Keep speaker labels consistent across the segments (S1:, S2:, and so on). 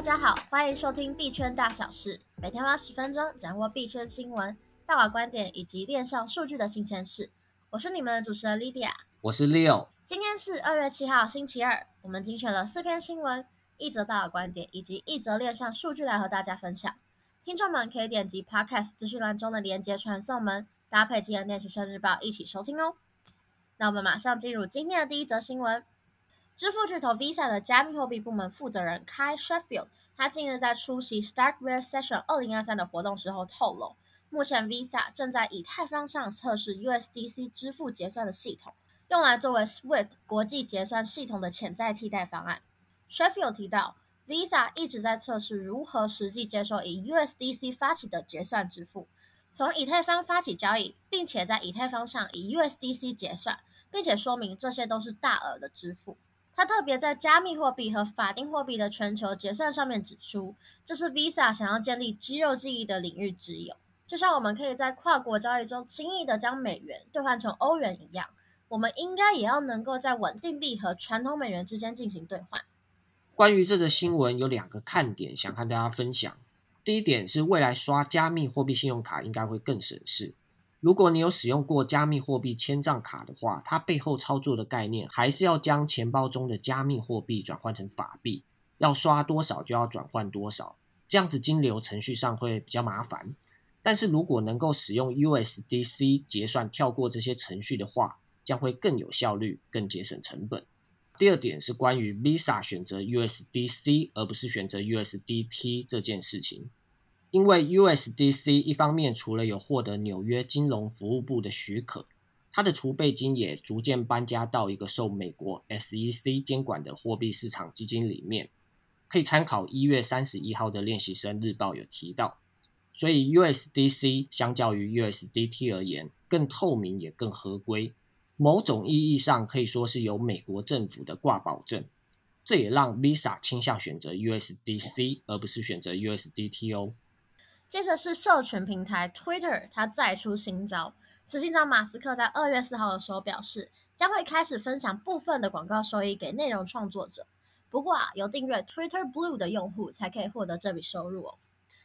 S1: 大家好，欢迎收听币圈大小事，每天花十分钟掌握币圈新闻、大佬观点以及链上数据的新鲜事。我是你们的主持人 Lydia，
S2: 我是 Leo。
S1: 今天是二月七号，星期二，我们精选了四篇新闻、一则大佬观点以及一则链上数据来和大家分享。听众们可以点击 Podcast 资讯栏中的连接传送门，搭配今天练习生日报一起收听哦。那我们马上进入今天的第一则新闻。支付巨头 Visa 的加密货币部门负责人 Kai Sheffield，他近日在出席 Starkware Session 二零二三的活动时候透露，目前 Visa 正在以太坊上测试 USDC 支付结算的系统，用来作为 SWIFT 国际结算系统的潜在替代方案。Sheffield 提到，Visa 一直在测试如何实际接受以 USDC 发起的结算支付，从以太坊发起交易，并且在以太坊上以 USDC 结算，并且说明这些都是大额的支付。他特别在加密货币和法定货币的全球结算上面指出，这是 Visa 想要建立肌肉记忆的领域之一。就像我们可以在跨国交易中轻易的将美元兑换成欧元一样，我们应该也要能够在稳定币和传统美元之间进行兑换。
S2: 关于这则新闻，有两个看点想和大家分享。第一点是未来刷加密货币信用卡应该会更省事。如果你有使用过加密货币千账卡的话，它背后操作的概念还是要将钱包中的加密货币转换成法币，要刷多少就要转换多少，这样子金流程序上会比较麻烦。但是如果能够使用 USDC 结算，跳过这些程序的话，将会更有效率，更节省成本。第二点是关于 Visa 选择 USDC 而不是选择 USDT 这件事情。因为 USDC 一方面除了有获得纽约金融服务部的许可，它的储备金也逐渐搬家到一个受美国 SEC 监管的货币市场基金里面，可以参考一月三十一号的练习生日报有提到，所以 USDC 相较于 USDT 而言更透明也更合规，某种意义上可以说是由美国政府的挂保证，这也让 Visa 倾向选择 USDC 而不是选择 USDT 哦。
S1: 接着是社群平台 Twitter，它再出新招。执行长马斯克在二月四号的时候表示，将会开始分享部分的广告收益给内容创作者。不过啊，有订阅 Twitter Blue 的用户才可以获得这笔收入哦。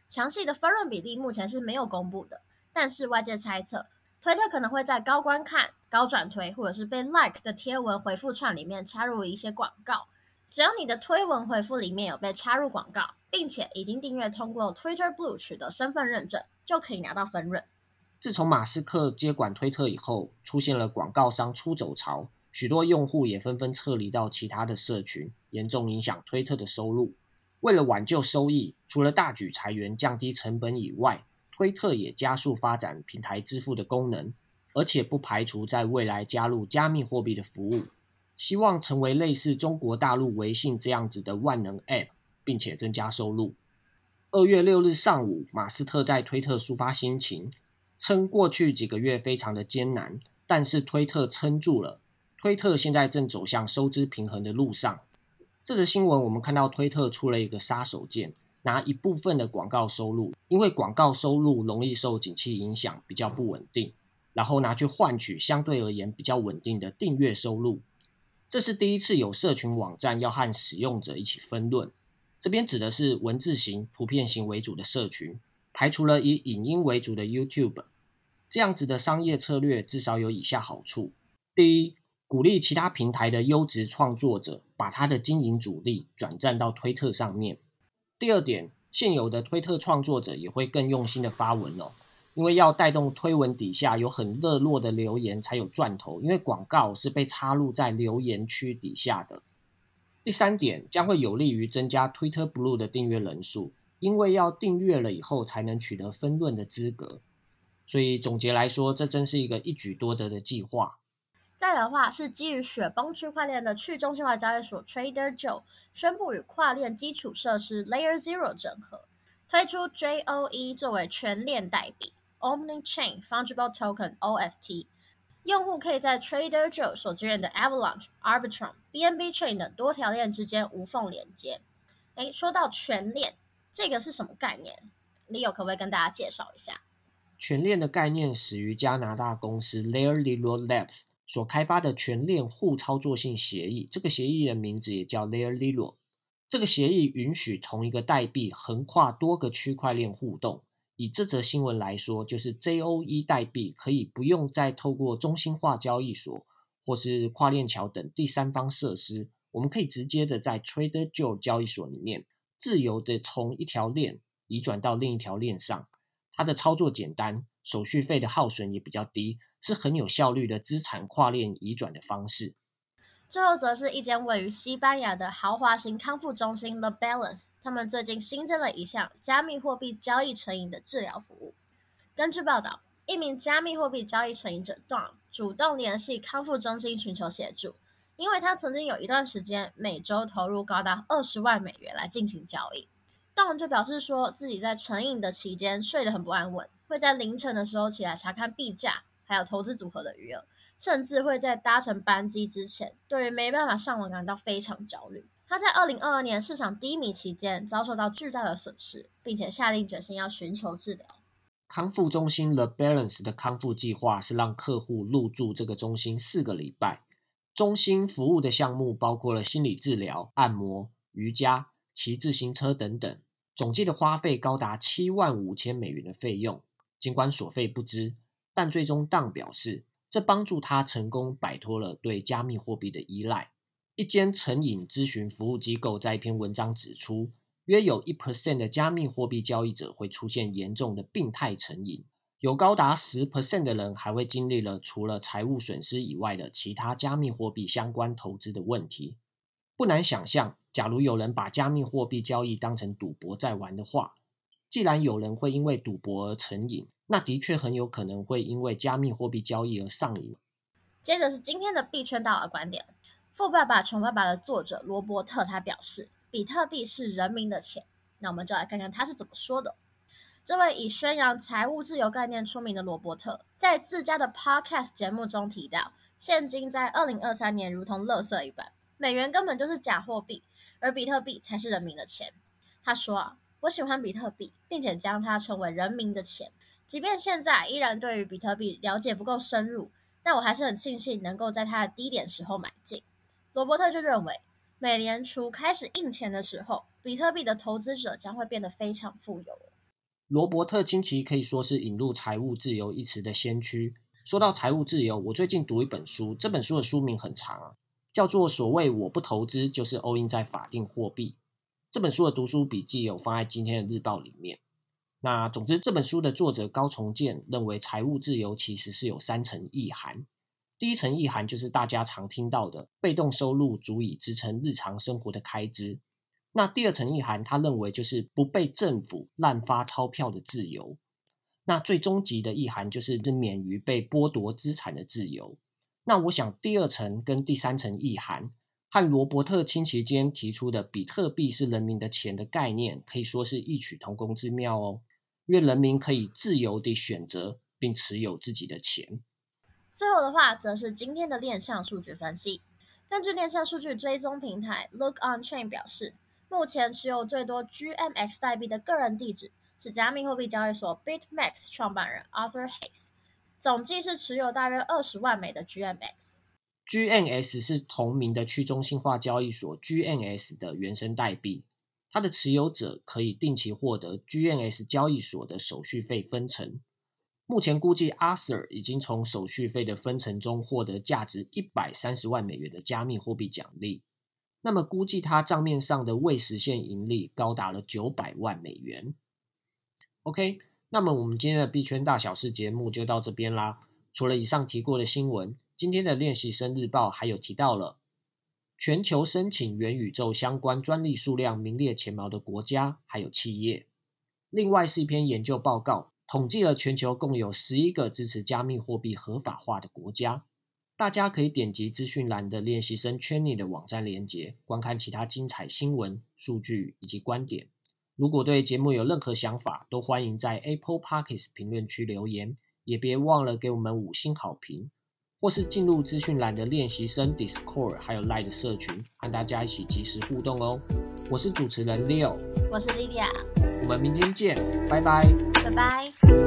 S1: 详细的分润比例目前是没有公布的，但是外界猜测，推特可能会在高观看、高转推或者是被 Like 的贴文回复串里面插入一些广告。只要你的推文回复里面有被插入广告，并且已经订阅通过 Twitter Blue 取得身份认证，就可以拿到分润。
S2: 自从马斯克接管推特以后，出现了广告商出走潮，许多用户也纷纷撤离到其他的社群，严重影响推特的收入。为了挽救收益，除了大举裁员降低成本以外，推特也加速发展平台支付的功能，而且不排除在未来加入加密货币的服务。希望成为类似中国大陆微信这样子的万能 App，并且增加收入。二月六日上午，马斯特在推特抒发心情，称过去几个月非常的艰难，但是推特撑住了。推特现在正走向收支平衡的路上。这则新闻我们看到推特出了一个杀手锏，拿一部分的广告收入，因为广告收入容易受景气影响，比较不稳定，然后拿去换取相对而言比较稳定的订阅收入。这是第一次有社群网站要和使用者一起分论，这边指的是文字型、图片型为主的社群，排除了以影音为主的 YouTube。这样子的商业策略至少有以下好处：第一，鼓励其他平台的优质创作者把他的经营主力转战到推特上面；第二点，现有的推特创作者也会更用心的发文哦。因为要带动推文底下有很热络的留言才有赚头，因为广告是被插入在留言区底下的。第三点将会有利于增加 Twitter Blue 的订阅人数，因为要订阅了以后才能取得分论的资格。所以总结来说，这真是一个一举多得的计划。
S1: 再的话是基于雪崩区块链的去中心化交易所 Trader Joe 宣布与跨链基础设施 Layer Zero 整合，推出 JOE 作为全链代币。Omni-chain Fungible Token (OFT)，用户可以在 Trader Joe 所支援的 Avalanche、Arbitrum、BNB Chain 等多条链之间无缝连接。诶，说到全链，这个是什么概念？Leo 可不可以跟大家介绍一下？
S2: 全链的概念始于加拿大公司 Layer Zero Labs 所开发的全链互操作性协议，这个协议的名字也叫 Layer Zero。这个协议允许同一个代币横跨多个区块链互动。以这则新闻来说，就是 JOE 代币可以不用再透过中心化交易所或是跨链桥等第三方设施，我们可以直接的在 Trader Joe 交易所里面自由的从一条链移转到另一条链上。它的操作简单，手续费的耗损也比较低，是很有效率的资产跨链移转的方式。
S1: 最后则是一间位于西班牙的豪华型康复中心 The Balance，他们最近新增了一项加密货币交易成瘾的治疗服务。根据报道，一名加密货币交易成瘾者 Don 主动联系康复中心寻求协助，因为他曾经有一段时间每周投入高达二十万美元来进行交易。Don 就表示说自己在成瘾的期间睡得很不安稳，会在凌晨的时候起来查看币价，还有投资组合的余额。甚至会在搭乘班机之前，对于没办法上网感到非常焦虑。他在二零二二年市场低迷期间遭受到巨大的损失，并且下定决心要寻求治疗。
S2: 康复中心 The Balance 的康复计划是让客户入住这个中心四个礼拜。中心服务的项目包括了心理治疗、按摩、瑜伽、骑自行车等等，总计的花费高达七万五千美元的费用。尽管所费不貲，但最终当表示。这帮助他成功摆脱了对加密货币的依赖。一间成瘾咨询服务机构在一篇文章指出，约有一 percent 的加密货币交易者会出现严重的病态成瘾，有高达十 percent 的人还会经历了除了财务损失以外的其他加密货币相关投资的问题。不难想象，假如有人把加密货币交易当成赌博在玩的话，既然有人会因为赌博而成瘾，那的确很有可能会因为加密货币交易而上瘾。
S1: 接着是今天的币圈大佬观点，《富爸爸穷爸爸》的作者罗伯特他表示，比特币是人民的钱。那我们就来看看他是怎么说的。这位以宣扬财务自由概念出名的罗伯特，在自家的 Podcast 节目中提到，现金在二零二三年如同垃圾一般，美元根本就是假货币，而比特币才是人民的钱。他说啊，我喜欢比特币，并且将它称为人民的钱。即便现在依然对于比特币了解不够深入，但我还是很庆幸能够在它的低点时候买进。罗伯特就认为，美联储开始印钱的时候，比特币的投资者将会变得非常富有。
S2: 罗伯特清崎可以说是引入“财务自由”一词的先驱。说到财务自由，我最近读一本书，这本书的书名很长啊，叫做《所谓我不投资就是 all in 在法定货币》。这本书的读书笔记有放在今天的日报里面。那总之，这本书的作者高重建认为，财务自由其实是有三层意涵。第一层意涵就是大家常听到的，被动收入足以支撑日常生活的开支。那第二层意涵，他认为就是不被政府滥发钞票的自由。那最终极的意涵就是免于被剥夺资产的自由。那我想，第二层跟第三层意涵，和罗伯特清崎间提出的比特币是人民的钱的概念，可以说是异曲同工之妙哦。因为人民可以自由地选择并持有自己的钱。
S1: 最后的话，则是今天的链上数据分析。根据链上数据追踪平台 Look On Chain 表示，目前持有最多 GMX 代币的个人地址是加密货币交易所 BitMax 创办人 Arthur Hayes，总计是持有大约二十万枚的 GMX。
S2: GNS 是同名的去中心化交易所，GNS 的原生代币。它的持有者可以定期获得 GNS 交易所的手续费分成。目前估计，Arthur 已经从手续费的分成中获得价值一百三十万美元的加密货币奖励。那么，估计他账面上的未实现盈利高达了九百万美元。OK，那么我们今天的币圈大小事节目就到这边啦。除了以上提过的新闻，今天的练习生日报还有提到了。全球申请元宇宙相关专利数量名列前茅的国家还有企业。另外是一篇研究报告，统计了全球共有十一个支持加密货币合法化的国家。大家可以点击资讯栏的练习生圈内的网站链接，观看其他精彩新闻、数据以及观点。如果对节目有任何想法，都欢迎在 Apple Podcast 评论区留言，也别忘了给我们五星好评。或是进入资讯栏的练习生 Discord，还有 Line 的社群，和大家一起及时互动哦。我是主持人 Leo，
S1: 我是 Lydia，
S2: 我们明天见，拜拜，
S1: 拜拜。